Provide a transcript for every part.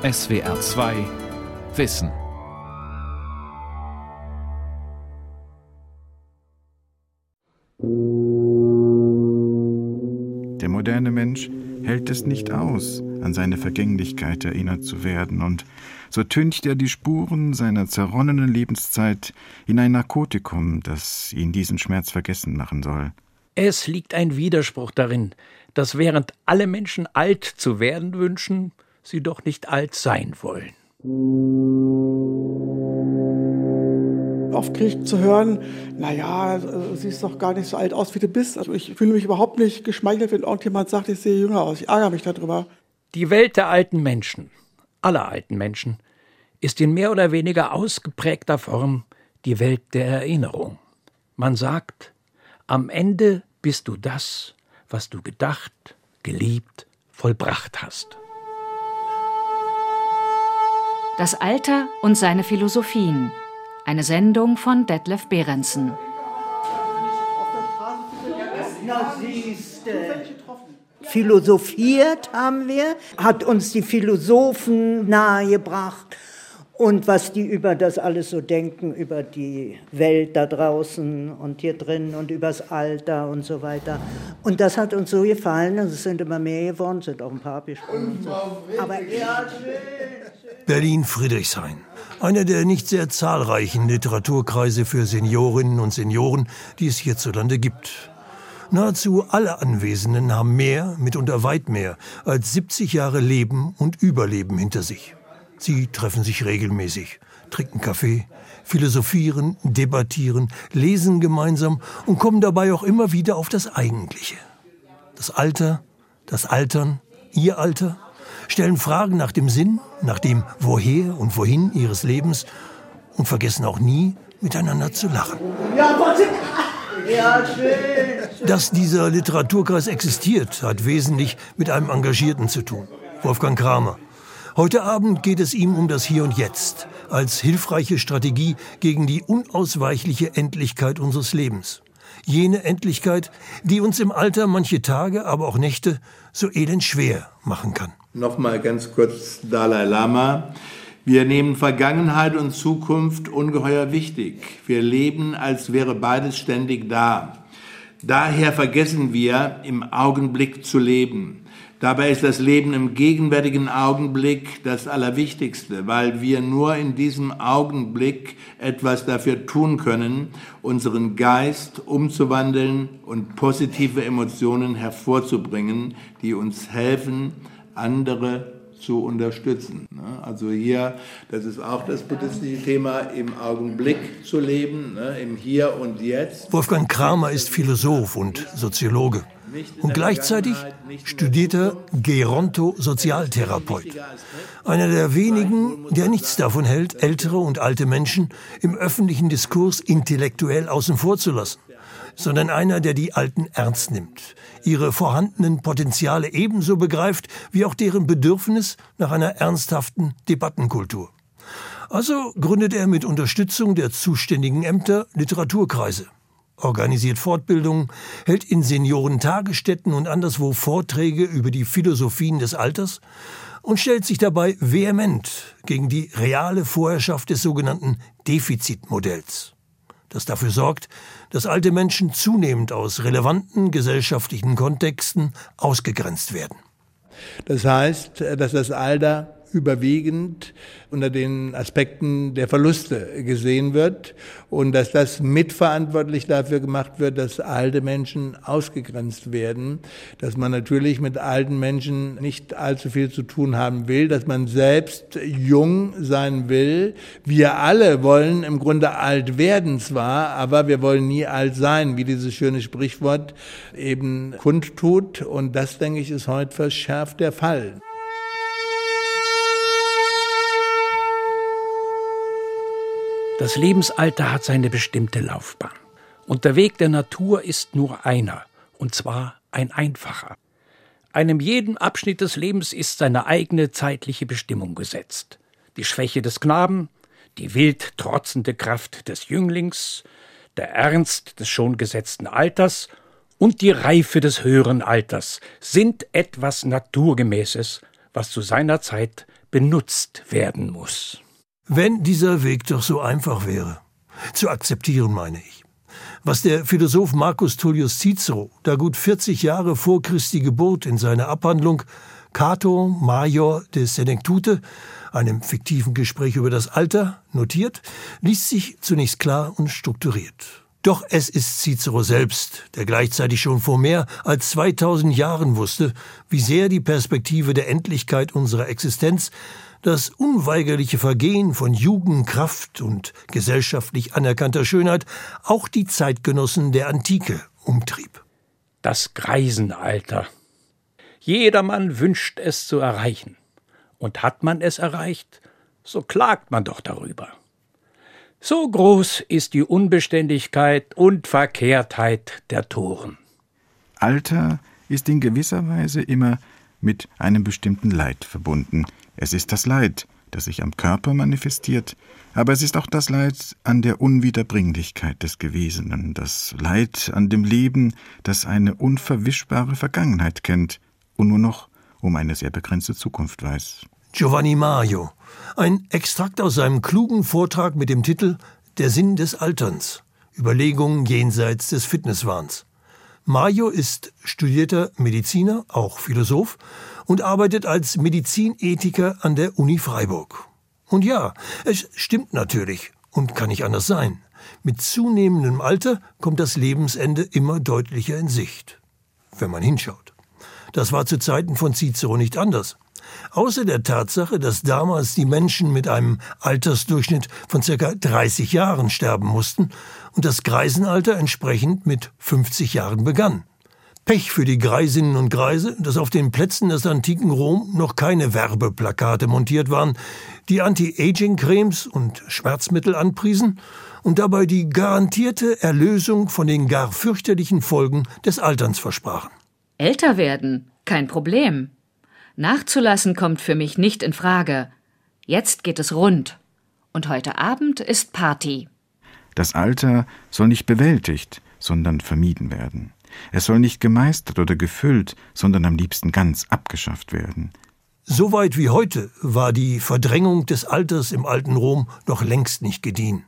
SWR 2 Wissen. Der moderne Mensch hält es nicht aus, an seine Vergänglichkeit erinnert zu werden, und so tüncht er die Spuren seiner zerronnenen Lebenszeit in ein Narkotikum, das ihn diesen Schmerz vergessen machen soll. Es liegt ein Widerspruch darin, dass während alle Menschen alt zu werden wünschen, sie doch nicht alt sein wollen. Oft kriege ich zu hören, naja, du siehst doch gar nicht so alt aus, wie du bist. Also ich fühle mich überhaupt nicht geschmeichelt, wenn irgendjemand sagt, ich sehe jünger aus. Ich ärgere mich darüber. Die Welt der alten Menschen, aller alten Menschen, ist in mehr oder weniger ausgeprägter Form die Welt der Erinnerung. Man sagt, am Ende bist du das, was du gedacht, geliebt, vollbracht hast. Das Alter und seine Philosophien. Eine Sendung von Detlef Behrensen. Philosophiert haben wir, hat uns die Philosophen nahegebracht und was die über das alles so denken, über die Welt da draußen und hier drin und übers Alter und so weiter. Und das hat uns so gefallen und es sind immer mehr geworden, sind auch ein paar abgesprungen. So. Aber Berlin Friedrichshain. Einer der nicht sehr zahlreichen Literaturkreise für Seniorinnen und Senioren, die es hierzulande gibt. Nahezu alle Anwesenden haben mehr, mitunter weit mehr, als 70 Jahre Leben und Überleben hinter sich. Sie treffen sich regelmäßig, trinken Kaffee, philosophieren, debattieren, lesen gemeinsam und kommen dabei auch immer wieder auf das Eigentliche. Das Alter, das Altern, ihr Alter, stellen Fragen nach dem Sinn, nach dem Woher und Wohin ihres Lebens und vergessen auch nie, miteinander zu lachen. Ja, ja, schön. Dass dieser Literaturkreis existiert, hat wesentlich mit einem Engagierten zu tun. Wolfgang Kramer. Heute Abend geht es ihm um das Hier und Jetzt als hilfreiche Strategie gegen die unausweichliche Endlichkeit unseres Lebens. Jene Endlichkeit, die uns im Alter manche Tage, aber auch Nächte so elend schwer machen kann. Nochmal ganz kurz Dalai Lama. Wir nehmen Vergangenheit und Zukunft ungeheuer wichtig. Wir leben, als wäre beides ständig da. Daher vergessen wir, im Augenblick zu leben. Dabei ist das Leben im gegenwärtigen Augenblick das Allerwichtigste, weil wir nur in diesem Augenblick etwas dafür tun können, unseren Geist umzuwandeln und positive Emotionen hervorzubringen, die uns helfen, andere zu unterstützen. Ne? Also hier, das ist auch das buddhistische Thema, im Augenblick zu leben, ne? im Hier und Jetzt. Wolfgang Kramer ist Philosoph und Soziologe und gleichzeitig studierter Geronto-Sozialtherapeut. Einer der wenigen, der nichts davon hält, ältere und alte Menschen im öffentlichen Diskurs intellektuell außen vor zu lassen, sondern einer, der die Alten ernst nimmt, ihre vorhandenen Potenziale ebenso begreift wie auch deren Bedürfnis nach einer ernsthaften Debattenkultur. Also gründet er mit Unterstützung der zuständigen Ämter Literaturkreise organisiert Fortbildungen, hält in Seniorentagesstätten und anderswo Vorträge über die Philosophien des Alters und stellt sich dabei vehement gegen die reale Vorherrschaft des sogenannten Defizitmodells, das dafür sorgt, dass alte Menschen zunehmend aus relevanten gesellschaftlichen Kontexten ausgegrenzt werden. Das heißt, dass das Alter überwiegend unter den Aspekten der Verluste gesehen wird und dass das mitverantwortlich dafür gemacht wird, dass alte Menschen ausgegrenzt werden, dass man natürlich mit alten Menschen nicht allzu viel zu tun haben will, dass man selbst jung sein will. Wir alle wollen im Grunde alt werden zwar, aber wir wollen nie alt sein, wie dieses schöne Sprichwort eben kundtut und das, denke ich, ist heute verschärft der Fall. Das Lebensalter hat seine bestimmte Laufbahn. Und der Weg der Natur ist nur einer, und zwar ein einfacher. Einem jeden Abschnitt des Lebens ist seine eigene zeitliche Bestimmung gesetzt. Die Schwäche des Knaben, die wild trotzende Kraft des Jünglings, der Ernst des schon gesetzten Alters und die Reife des höheren Alters sind etwas Naturgemäßes, was zu seiner Zeit benutzt werden muss. Wenn dieser Weg doch so einfach wäre. Zu akzeptieren, meine ich. Was der Philosoph Marcus Tullius Cicero da gut 40 Jahre vor Christi Geburt in seiner Abhandlung Cato Major de Senectute, einem fiktiven Gespräch über das Alter, notiert, liest sich zunächst klar und strukturiert. Doch es ist Cicero selbst, der gleichzeitig schon vor mehr als 2000 Jahren wusste, wie sehr die Perspektive der Endlichkeit unserer Existenz das unweigerliche Vergehen von Jugend, Kraft und gesellschaftlich anerkannter Schönheit auch die Zeitgenossen der Antike umtrieb. Das Greisenalter. Jedermann wünscht es zu erreichen. Und hat man es erreicht, so klagt man doch darüber. So groß ist die Unbeständigkeit und Verkehrtheit der Toren. Alter ist in gewisser Weise immer mit einem bestimmten Leid verbunden. Es ist das Leid, das sich am Körper manifestiert, aber es ist auch das Leid an der Unwiederbringlichkeit des Gewesenen, das Leid an dem Leben, das eine unverwischbare Vergangenheit kennt und nur noch um eine sehr begrenzte Zukunft weiß. Giovanni Mario, ein Extrakt aus seinem klugen Vortrag mit dem Titel Der Sinn des Alterns. Überlegungen jenseits des Fitnesswahns. Mario ist studierter Mediziner, auch Philosoph, und arbeitet als Medizinethiker an der Uni Freiburg. Und ja, es stimmt natürlich und kann nicht anders sein. Mit zunehmendem Alter kommt das Lebensende immer deutlicher in Sicht, wenn man hinschaut. Das war zu Zeiten von Cicero nicht anders. Außer der Tatsache, dass damals die Menschen mit einem Altersdurchschnitt von circa 30 Jahren sterben mussten und das Greisenalter entsprechend mit 50 Jahren begann. Pech für die Greisinnen und Greise, dass auf den Plätzen des antiken Rom noch keine Werbeplakate montiert waren, die Anti-Aging-Cremes und Schmerzmittel anpriesen und dabei die garantierte Erlösung von den gar fürchterlichen Folgen des Alterns versprachen. Älter werden, kein Problem. Nachzulassen kommt für mich nicht in Frage. Jetzt geht es rund. Und heute Abend ist Party. Das Alter soll nicht bewältigt, sondern vermieden werden. Es soll nicht gemeistert oder gefüllt, sondern am liebsten ganz abgeschafft werden. Soweit wie heute war die Verdrängung des Alters im alten Rom noch längst nicht gediehen.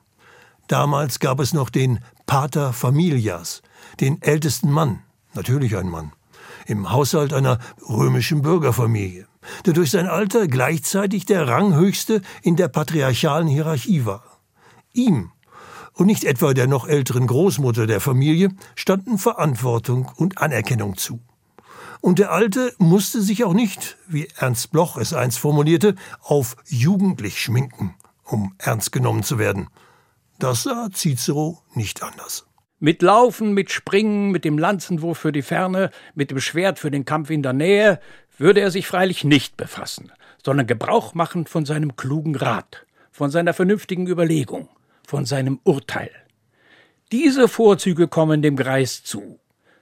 Damals gab es noch den Pater Familias, den ältesten Mann, natürlich ein Mann, im Haushalt einer römischen Bürgerfamilie, der durch sein Alter gleichzeitig der Ranghöchste in der patriarchalen Hierarchie war. Ihm und nicht etwa der noch älteren Großmutter der Familie standen Verantwortung und Anerkennung zu. Und der Alte musste sich auch nicht, wie Ernst Bloch es einst formulierte, auf jugendlich schminken, um ernst genommen zu werden. Das sah Cicero nicht anders. Mit Laufen, mit Springen, mit dem Lanzenwurf für die Ferne, mit dem Schwert für den Kampf in der Nähe würde er sich freilich nicht befassen, sondern Gebrauch machen von seinem klugen Rat, von seiner vernünftigen Überlegung von seinem Urteil. Diese Vorzüge kommen dem Greis zu.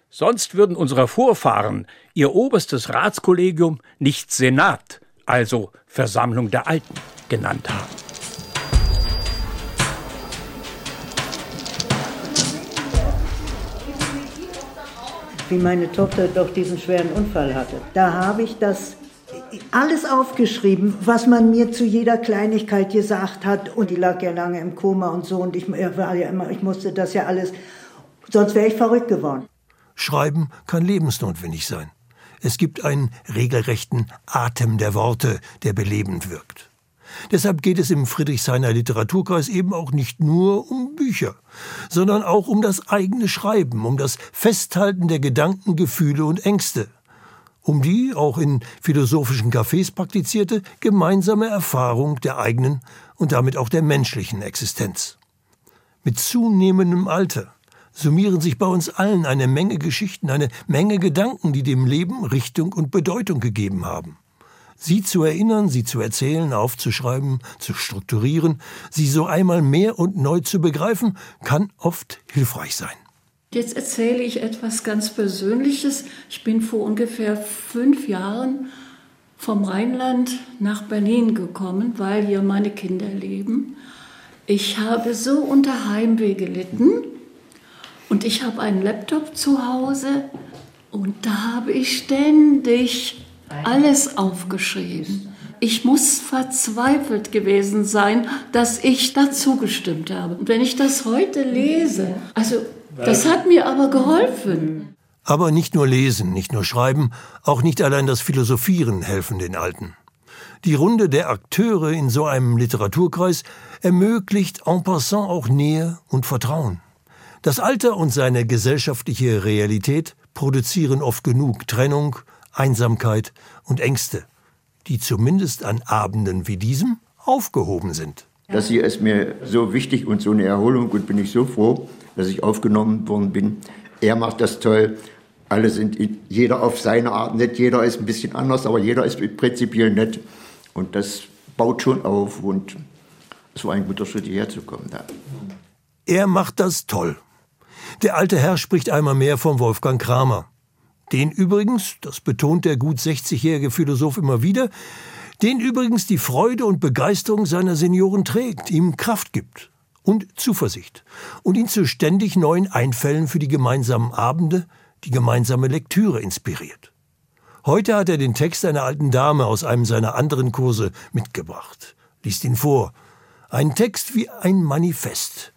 Sonst würden unsere Vorfahren ihr oberstes Ratskollegium nicht Senat, also Versammlung der Alten, genannt haben. Wie meine Tochter doch diesen schweren Unfall hatte. Da habe ich das alles aufgeschrieben, was man mir zu jeder Kleinigkeit gesagt hat. Und die lag ja lange im Koma und so. Und ich war ja immer, ich musste das ja alles, sonst wäre ich verrückt geworden. Schreiben kann lebensnotwendig sein. Es gibt einen regelrechten Atem der Worte, der belebend wirkt. Deshalb geht es im Friedrichshainer Literaturkreis eben auch nicht nur um Bücher, sondern auch um das eigene Schreiben, um das Festhalten der Gedanken, Gefühle und Ängste um die, auch in philosophischen Cafés praktizierte, gemeinsame Erfahrung der eigenen und damit auch der menschlichen Existenz. Mit zunehmendem Alter summieren sich bei uns allen eine Menge Geschichten, eine Menge Gedanken, die dem Leben Richtung und Bedeutung gegeben haben. Sie zu erinnern, sie zu erzählen, aufzuschreiben, zu strukturieren, sie so einmal mehr und neu zu begreifen, kann oft hilfreich sein. Jetzt erzähle ich etwas ganz Persönliches. Ich bin vor ungefähr fünf Jahren vom Rheinland nach Berlin gekommen, weil hier meine Kinder leben. Ich habe so unter Heimweh gelitten und ich habe einen Laptop zu Hause und da habe ich ständig alles aufgeschrieben. Ich muss verzweifelt gewesen sein, dass ich dazu gestimmt habe. Und wenn ich das heute lese, also das hat mir aber geholfen. Aber nicht nur lesen, nicht nur schreiben, auch nicht allein das Philosophieren helfen den Alten. Die Runde der Akteure in so einem Literaturkreis ermöglicht en passant auch Nähe und Vertrauen. Das Alter und seine gesellschaftliche Realität produzieren oft genug Trennung, Einsamkeit und Ängste, die zumindest an Abenden wie diesem aufgehoben sind. Das hier ist mir so wichtig und so eine Erholung und bin ich so froh, dass ich aufgenommen worden bin. Er macht das toll. Alle sind jeder auf seine Art nett, jeder ist ein bisschen anders, aber jeder ist prinzipiell nett. Und das baut schon auf und es war ein guter Schritt, hierher zu kommen. Da. Er macht das toll. Der alte Herr spricht einmal mehr vom Wolfgang Kramer. Den übrigens, das betont der gut 60-jährige Philosoph immer wieder, den übrigens die Freude und Begeisterung seiner Senioren trägt, ihm Kraft gibt und Zuversicht und ihn zu ständig neuen Einfällen für die gemeinsamen Abende, die gemeinsame Lektüre inspiriert. Heute hat er den Text einer alten Dame aus einem seiner anderen Kurse mitgebracht, liest ihn vor. Ein Text wie ein Manifest,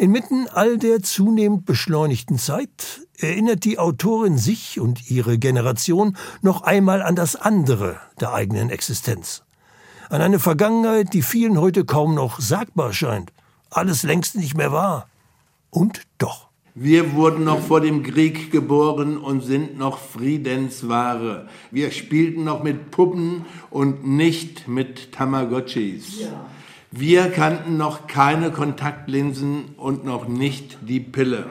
Inmitten all der zunehmend beschleunigten Zeit erinnert die Autorin sich und ihre Generation noch einmal an das andere der eigenen Existenz. An eine Vergangenheit, die vielen heute kaum noch sagbar scheint. Alles längst nicht mehr wahr. Und doch. Wir wurden noch vor dem Krieg geboren und sind noch Friedensware. Wir spielten noch mit Puppen und nicht mit Tamagotchis. Ja. Wir kannten noch keine Kontaktlinsen und noch nicht die Pille.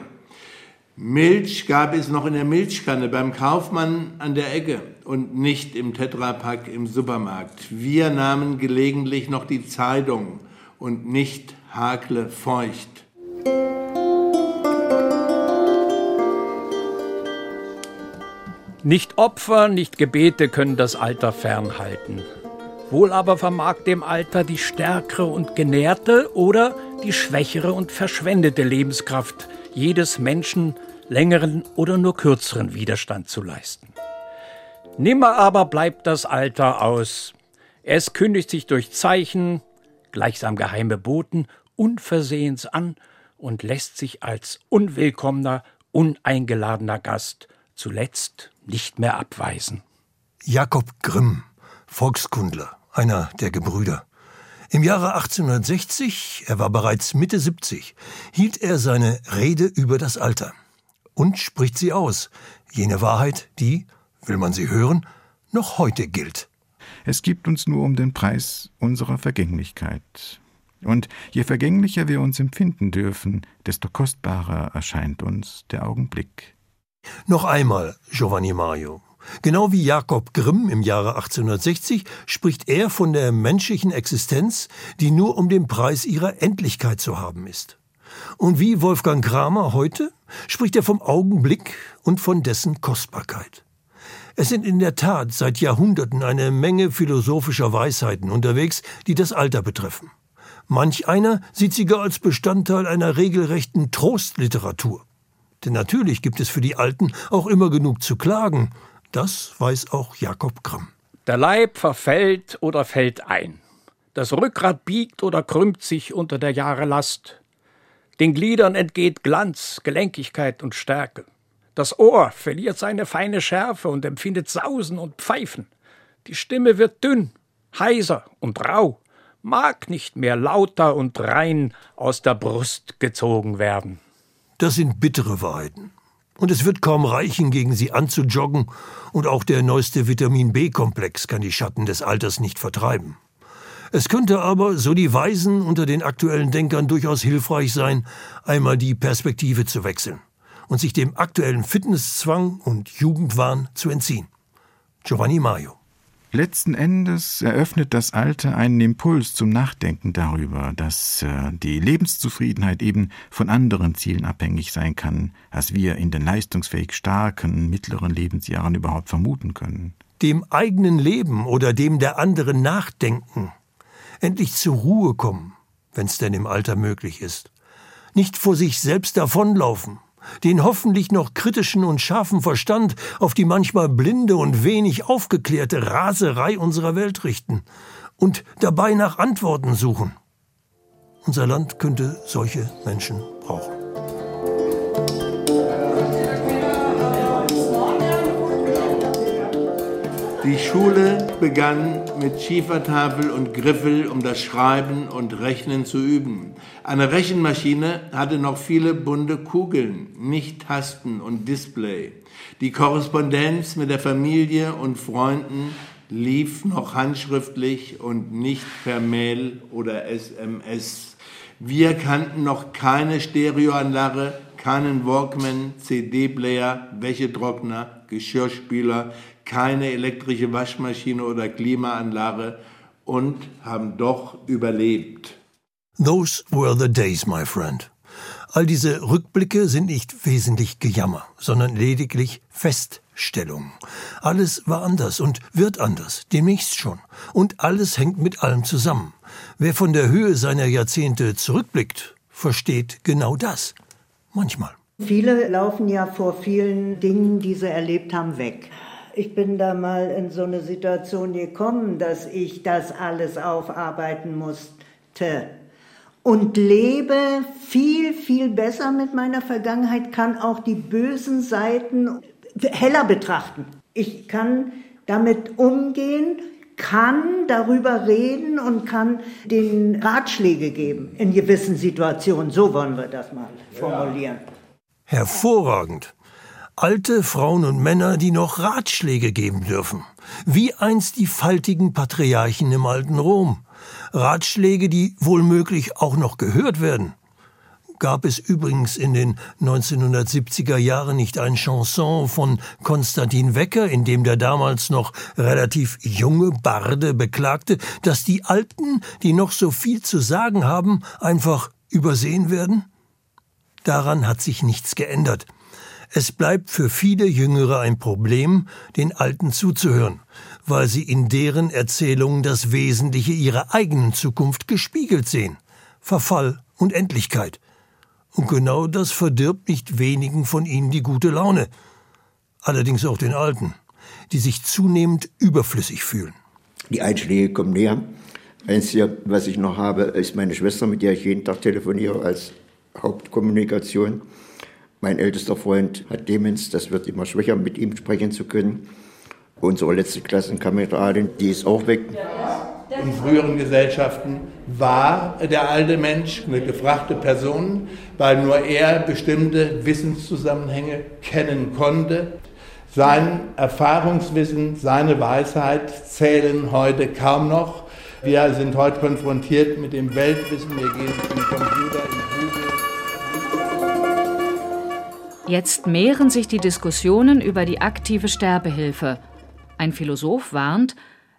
Milch gab es noch in der Milchkanne beim Kaufmann an der Ecke und nicht im Tetrapack im Supermarkt. Wir nahmen gelegentlich noch die Zeitung und nicht Hakle feucht. Nicht Opfer, nicht Gebete können das Alter fernhalten. Wohl aber vermag dem Alter die stärkere und genährte oder die schwächere und verschwendete Lebenskraft jedes Menschen längeren oder nur kürzeren Widerstand zu leisten. Nimmer aber bleibt das Alter aus. Es kündigt sich durch Zeichen, gleichsam geheime Boten, unversehens an und lässt sich als unwillkommener, uneingeladener Gast zuletzt nicht mehr abweisen. Jakob Grimm, Volkskundler einer der Gebrüder. Im Jahre 1860, er war bereits Mitte 70, hielt er seine Rede über das Alter und spricht sie aus, jene Wahrheit, die, will man sie hören, noch heute gilt. Es gibt uns nur um den Preis unserer Vergänglichkeit. Und je vergänglicher wir uns empfinden dürfen, desto kostbarer erscheint uns der Augenblick. Noch einmal, Giovanni Mario. Genau wie Jakob Grimm im Jahre 1860 spricht er von der menschlichen Existenz, die nur um den Preis ihrer Endlichkeit zu haben ist. Und wie Wolfgang Kramer heute spricht er vom Augenblick und von dessen Kostbarkeit. Es sind in der Tat seit Jahrhunderten eine Menge philosophischer Weisheiten unterwegs, die das Alter betreffen. Manch einer sieht sie gar als Bestandteil einer regelrechten Trostliteratur. Denn natürlich gibt es für die Alten auch immer genug zu klagen, das weiß auch Jakob Grimm. Der Leib verfällt oder fällt ein. Das Rückgrat biegt oder krümmt sich unter der Jahre Last. Den Gliedern entgeht Glanz, Gelenkigkeit und Stärke. Das Ohr verliert seine feine Schärfe und empfindet Sausen und Pfeifen. Die Stimme wird dünn, heiser und rau, mag nicht mehr lauter und rein aus der Brust gezogen werden. Das sind bittere Wahrheiten. Und es wird kaum reichen, gegen sie anzujoggen, und auch der neueste Vitamin B-Komplex kann die Schatten des Alters nicht vertreiben. Es könnte aber, so die Weisen unter den aktuellen Denkern durchaus hilfreich sein, einmal die Perspektive zu wechseln und sich dem aktuellen Fitnesszwang und Jugendwahn zu entziehen. Giovanni Maio Letzten Endes eröffnet das Alter einen Impuls zum Nachdenken darüber, dass äh, die Lebenszufriedenheit eben von anderen Zielen abhängig sein kann, als wir in den leistungsfähig starken mittleren Lebensjahren überhaupt vermuten können. Dem eigenen Leben oder dem der anderen nachdenken, endlich zur Ruhe kommen, wenn's denn im Alter möglich ist. Nicht vor sich selbst davonlaufen, den hoffentlich noch kritischen und scharfen Verstand auf die manchmal blinde und wenig aufgeklärte Raserei unserer Welt richten und dabei nach Antworten suchen. Unser Land könnte solche Menschen brauchen. Die Schule begann mit Schiefertafel und Griffel, um das Schreiben und Rechnen zu üben. Eine Rechenmaschine hatte noch viele bunte Kugeln, nicht Tasten und Display. Die Korrespondenz mit der Familie und Freunden lief noch handschriftlich und nicht per Mail oder SMS. Wir kannten noch keine Stereoanlage, keinen Walkman, CD-Player, Wäschetrockner, Geschirrspüler, keine elektrische Waschmaschine oder Klimaanlage und haben doch überlebt. Those were the days, my friend. All diese Rückblicke sind nicht wesentlich Gejammer, sondern lediglich Feststellungen. Alles war anders und wird anders, demnächst schon. Und alles hängt mit allem zusammen. Wer von der Höhe seiner Jahrzehnte zurückblickt, versteht genau das. Manchmal. Viele laufen ja vor vielen Dingen, die sie erlebt haben, weg. Ich bin da mal in so eine Situation gekommen, dass ich das alles aufarbeiten musste und lebe viel, viel besser mit meiner Vergangenheit, kann auch die bösen Seiten heller betrachten. Ich kann damit umgehen, kann darüber reden und kann den Ratschläge geben in gewissen Situationen. So wollen wir das mal formulieren. Hervorragend alte Frauen und Männer, die noch Ratschläge geben dürfen, wie einst die faltigen Patriarchen im alten Rom. Ratschläge, die wohlmöglich auch noch gehört werden. Gab es übrigens in den 1970er Jahren nicht ein Chanson von Konstantin Wecker, in dem der damals noch relativ junge Barde beklagte, dass die Alten, die noch so viel zu sagen haben, einfach übersehen werden? Daran hat sich nichts geändert. Es bleibt für viele Jüngere ein Problem, den Alten zuzuhören, weil sie in deren Erzählungen das Wesentliche ihrer eigenen Zukunft gespiegelt sehen. Verfall und Endlichkeit. Und genau das verdirbt nicht wenigen von ihnen die gute Laune. Allerdings auch den Alten, die sich zunehmend überflüssig fühlen. Die Einschläge kommen näher. Einzige, was ich noch habe, ist meine Schwester, mit der ich jeden Tag telefoniere als Hauptkommunikation. Mein ältester Freund hat Demenz, das wird immer schwächer, mit ihm sprechen zu können. Unsere letzte Klassenkameradin, die ist auch weg. In früheren Gesellschaften war der alte Mensch eine gefragte Person, weil nur er bestimmte Wissenszusammenhänge kennen konnte. Sein Erfahrungswissen, seine Weisheit zählen heute kaum noch. Wir sind heute konfrontiert mit dem Weltwissen. Wir gehen zum Computer, in Google. Jetzt mehren sich die Diskussionen über die aktive Sterbehilfe. Ein Philosoph warnt,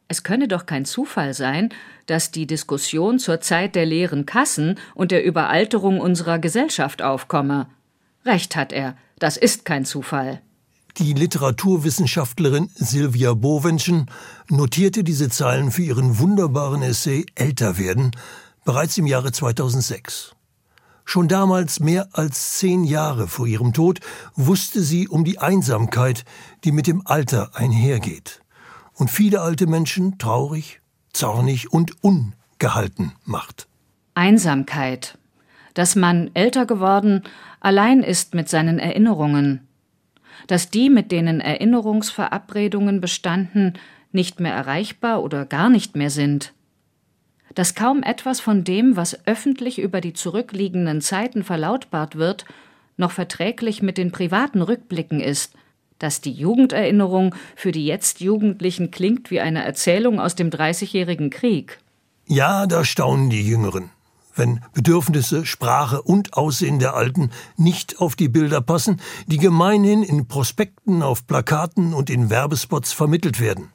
es könne doch kein Zufall sein, dass die Diskussion zur Zeit der leeren Kassen und der Überalterung unserer Gesellschaft aufkomme. Recht hat er, das ist kein Zufall. Die Literaturwissenschaftlerin Silvia Bowenschen notierte diese Zeilen für ihren wunderbaren Essay Älter werden bereits im Jahre 2006. Schon damals, mehr als zehn Jahre vor ihrem Tod, wusste sie um die Einsamkeit, die mit dem Alter einhergeht und viele alte Menschen traurig, zornig und ungehalten macht. Einsamkeit. Dass man älter geworden allein ist mit seinen Erinnerungen. Dass die, mit denen Erinnerungsverabredungen bestanden, nicht mehr erreichbar oder gar nicht mehr sind dass kaum etwas von dem, was öffentlich über die zurückliegenden Zeiten verlautbart wird, noch verträglich mit den privaten Rückblicken ist, dass die Jugenderinnerung für die jetzt Jugendlichen klingt wie eine Erzählung aus dem Dreißigjährigen Krieg. Ja, da staunen die Jüngeren, wenn Bedürfnisse, Sprache und Aussehen der Alten nicht auf die Bilder passen, die gemeinhin in Prospekten, auf Plakaten und in Werbespots vermittelt werden.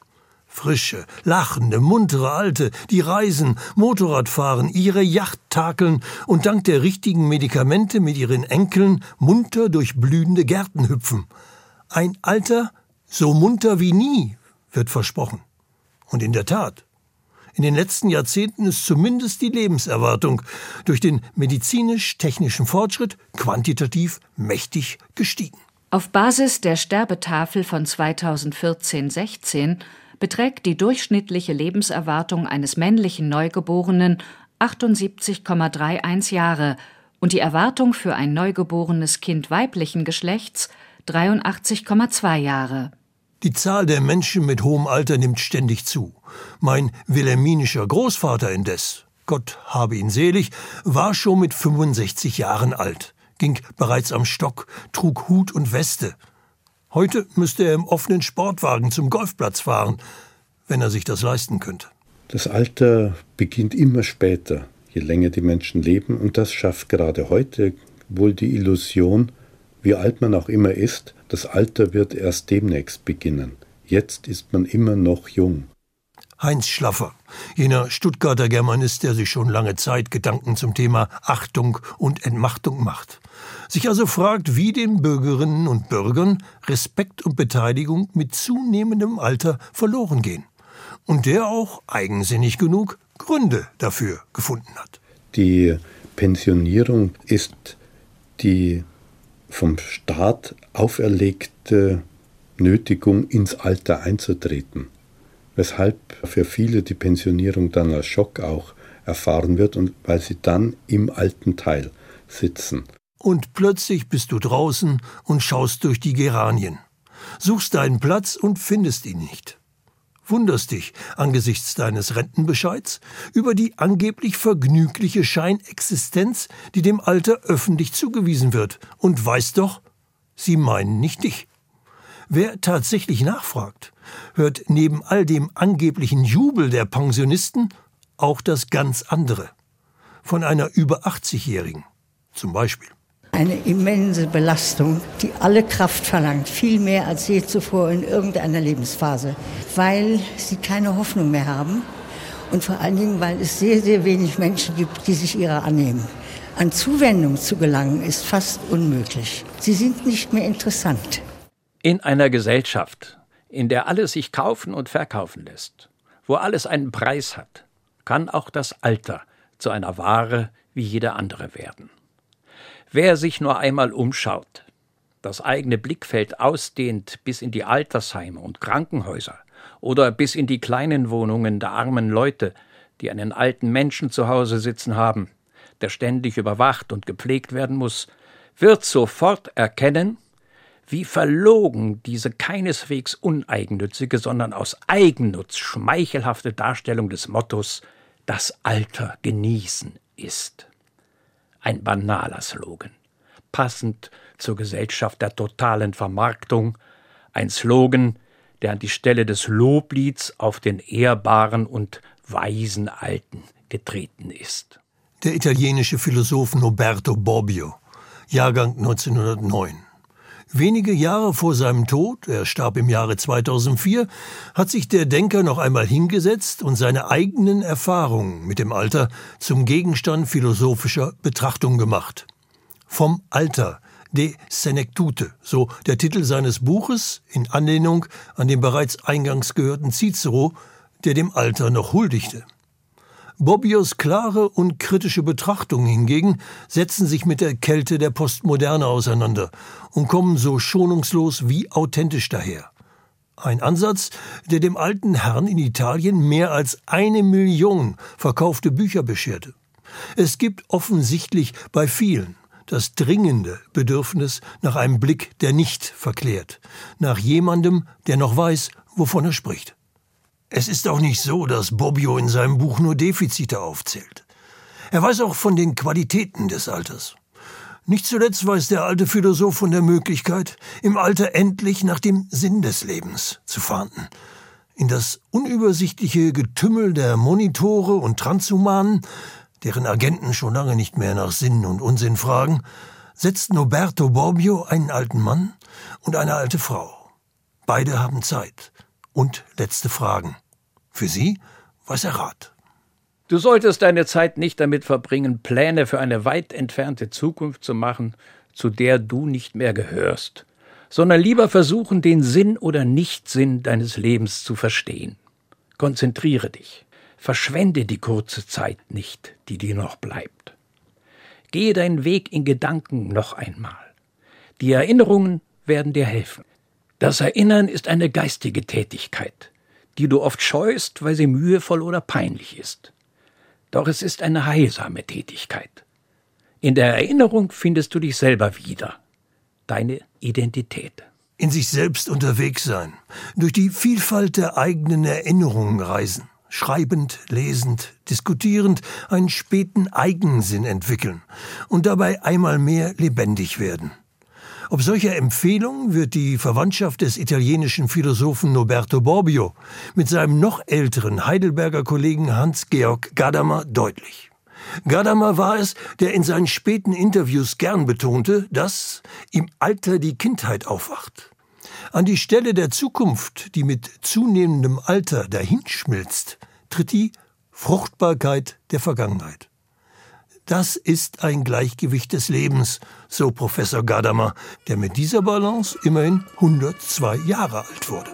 Frische, lachende, muntere Alte, die reisen, Motorrad fahren, ihre Yacht takeln und dank der richtigen Medikamente mit ihren Enkeln munter durch blühende Gärten hüpfen. Ein Alter so munter wie nie, wird versprochen. Und in der Tat, In den letzten Jahrzehnten ist zumindest die Lebenserwartung durch den medizinisch-technischen Fortschritt quantitativ mächtig gestiegen. Auf Basis der Sterbetafel von 2014-16 beträgt die durchschnittliche Lebenserwartung eines männlichen Neugeborenen 78,31 Jahre und die Erwartung für ein neugeborenes Kind weiblichen Geschlechts 83,2 Jahre. Die Zahl der Menschen mit hohem Alter nimmt ständig zu. Mein wilhelminischer Großvater indes, Gott habe ihn selig, war schon mit 65 Jahren alt, ging bereits am Stock, trug Hut und Weste. Heute müsste er im offenen Sportwagen zum Golfplatz fahren, wenn er sich das leisten könnte. Das Alter beginnt immer später, je länger die Menschen leben, und das schafft gerade heute wohl die Illusion, wie alt man auch immer ist, das Alter wird erst demnächst beginnen. Jetzt ist man immer noch jung. Heinz Schlaffer, jener Stuttgarter Germanist, der sich schon lange Zeit Gedanken zum Thema Achtung und Entmachtung macht. Sich also fragt, wie den Bürgerinnen und Bürgern Respekt und Beteiligung mit zunehmendem Alter verloren gehen und der auch, eigensinnig genug, Gründe dafür gefunden hat. Die Pensionierung ist die vom Staat auferlegte Nötigung, ins Alter einzutreten, weshalb für viele die Pensionierung dann als Schock auch erfahren wird und weil sie dann im alten Teil sitzen. Und plötzlich bist du draußen und schaust durch die Geranien, suchst deinen Platz und findest ihn nicht wunderst dich angesichts deines Rentenbescheids über die angeblich vergnügliche Scheinexistenz, die dem Alter öffentlich zugewiesen wird, und weißt doch, sie meinen nicht dich. Wer tatsächlich nachfragt, hört neben all dem angeblichen Jubel der Pensionisten auch das ganz andere. Von einer über 80-Jährigen zum Beispiel eine immense Belastung, die alle Kraft verlangt, viel mehr als je zuvor in irgendeiner Lebensphase, weil sie keine Hoffnung mehr haben und vor allen Dingen, weil es sehr, sehr wenig Menschen gibt, die sich ihrer annehmen. An Zuwendung zu gelangen ist fast unmöglich. Sie sind nicht mehr interessant. In einer Gesellschaft, in der alles sich kaufen und verkaufen lässt, wo alles einen Preis hat, kann auch das Alter zu einer Ware wie jede andere werden. Wer sich nur einmal umschaut, das eigene Blickfeld ausdehnt bis in die Altersheime und Krankenhäuser oder bis in die kleinen Wohnungen der armen Leute, die einen alten Menschen zu Hause sitzen haben, der ständig überwacht und gepflegt werden muss, wird sofort erkennen, wie verlogen diese keineswegs uneigennützige, sondern aus Eigennutz schmeichelhafte Darstellung des Mottos das Alter genießen ist ein banaler Slogan, passend zur Gesellschaft der totalen Vermarktung, ein Slogan, der an die Stelle des Loblieds auf den ehrbaren und weisen Alten getreten ist. Der italienische Philosoph Noberto Bobbio, Jahrgang 1909. Wenige Jahre vor seinem Tod, er starb im Jahre 2004, hat sich der Denker noch einmal hingesetzt und seine eigenen Erfahrungen mit dem Alter zum Gegenstand philosophischer Betrachtung gemacht. Vom Alter, de Senectute, so der Titel seines Buches in Anlehnung an den bereits eingangs gehörten Cicero, der dem Alter noch huldigte. Bobbios klare und kritische Betrachtungen hingegen setzen sich mit der Kälte der Postmoderne auseinander und kommen so schonungslos wie authentisch daher. Ein Ansatz, der dem alten Herrn in Italien mehr als eine Million verkaufte Bücher bescherte. Es gibt offensichtlich bei vielen das dringende Bedürfnis nach einem Blick, der nicht verklärt, nach jemandem, der noch weiß, wovon er spricht. Es ist auch nicht so, dass Bobbio in seinem Buch nur Defizite aufzählt. Er weiß auch von den Qualitäten des Alters. Nicht zuletzt weiß der alte Philosoph von der Möglichkeit, im Alter endlich nach dem Sinn des Lebens zu fahnden. In das unübersichtliche Getümmel der Monitore und Transhumanen, deren Agenten schon lange nicht mehr nach Sinn und Unsinn fragen, setzt Noberto Bobbio einen alten Mann und eine alte Frau. Beide haben Zeit und letzte Fragen. Für Sie weiß er Rat. Du solltest deine Zeit nicht damit verbringen, Pläne für eine weit entfernte Zukunft zu machen, zu der du nicht mehr gehörst, sondern lieber versuchen, den Sinn oder Nichtsinn deines Lebens zu verstehen. Konzentriere dich. Verschwende die kurze Zeit nicht, die dir noch bleibt. Gehe deinen Weg in Gedanken noch einmal. Die Erinnerungen werden dir helfen. Das Erinnern ist eine geistige Tätigkeit, die du oft scheust, weil sie mühevoll oder peinlich ist. Doch es ist eine heilsame Tätigkeit. In der Erinnerung findest du dich selber wieder, deine Identität. In sich selbst unterwegs sein, durch die Vielfalt der eigenen Erinnerungen reisen, schreibend, lesend, diskutierend einen späten Eigensinn entwickeln und dabei einmal mehr lebendig werden. Ob solcher Empfehlung wird die Verwandtschaft des italienischen Philosophen Noberto Bobbio mit seinem noch älteren Heidelberger Kollegen Hans-Georg Gadamer deutlich. Gadamer war es, der in seinen späten Interviews gern betonte, dass im Alter die Kindheit aufwacht. An die Stelle der Zukunft, die mit zunehmendem Alter dahinschmilzt, tritt die Fruchtbarkeit der Vergangenheit. Das ist ein Gleichgewicht des Lebens, so Professor Gadamer, der mit dieser Balance immerhin 102 Jahre alt wurde.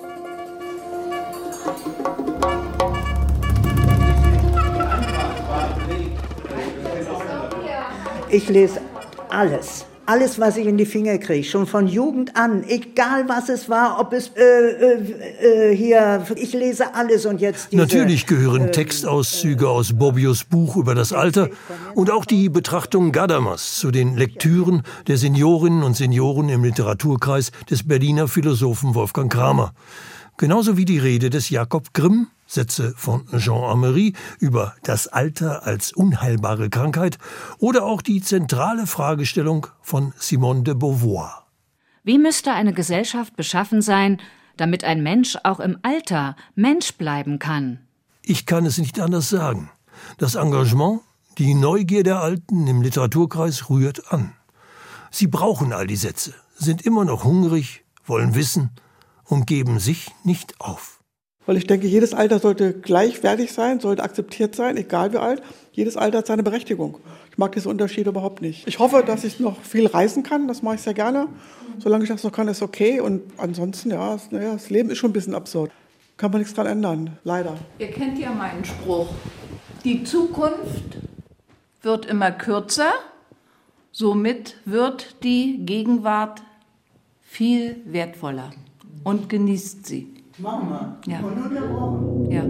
Ich lese alles alles, was ich in die Finger kriege, schon von Jugend an, egal was es war, ob es äh, äh, äh hier, ich lese alles und jetzt diese, Natürlich gehören äh, Textauszüge aus Bobbios Buch über das Alter und auch die Betrachtung Gadamers zu den Lektüren der Seniorinnen und Senioren im Literaturkreis des Berliner Philosophen Wolfgang Kramer. Genauso wie die Rede des Jakob Grimm Sätze von Jean Amery über das Alter als unheilbare Krankheit oder auch die zentrale Fragestellung von Simone de Beauvoir. Wie müsste eine Gesellschaft beschaffen sein, damit ein Mensch auch im Alter Mensch bleiben kann? Ich kann es nicht anders sagen. Das Engagement, die Neugier der Alten im Literaturkreis rührt an. Sie brauchen all die Sätze, sind immer noch hungrig, wollen wissen und geben sich nicht auf. Weil ich denke, jedes Alter sollte gleichwertig sein, sollte akzeptiert sein, egal wie alt. Jedes Alter hat seine Berechtigung. Ich mag diese Unterschiede überhaupt nicht. Ich hoffe, dass ich noch viel reisen kann, das mache ich sehr gerne. Solange ich das noch kann, ist okay. Und ansonsten, ja, das, naja, das Leben ist schon ein bisschen absurd. Kann man nichts dran ändern, leider. Ihr kennt ja meinen Spruch. Die Zukunft wird immer kürzer, somit wird die Gegenwart viel wertvoller und genießt sie. Machen Mama, ja. ununterbrochen. Ja.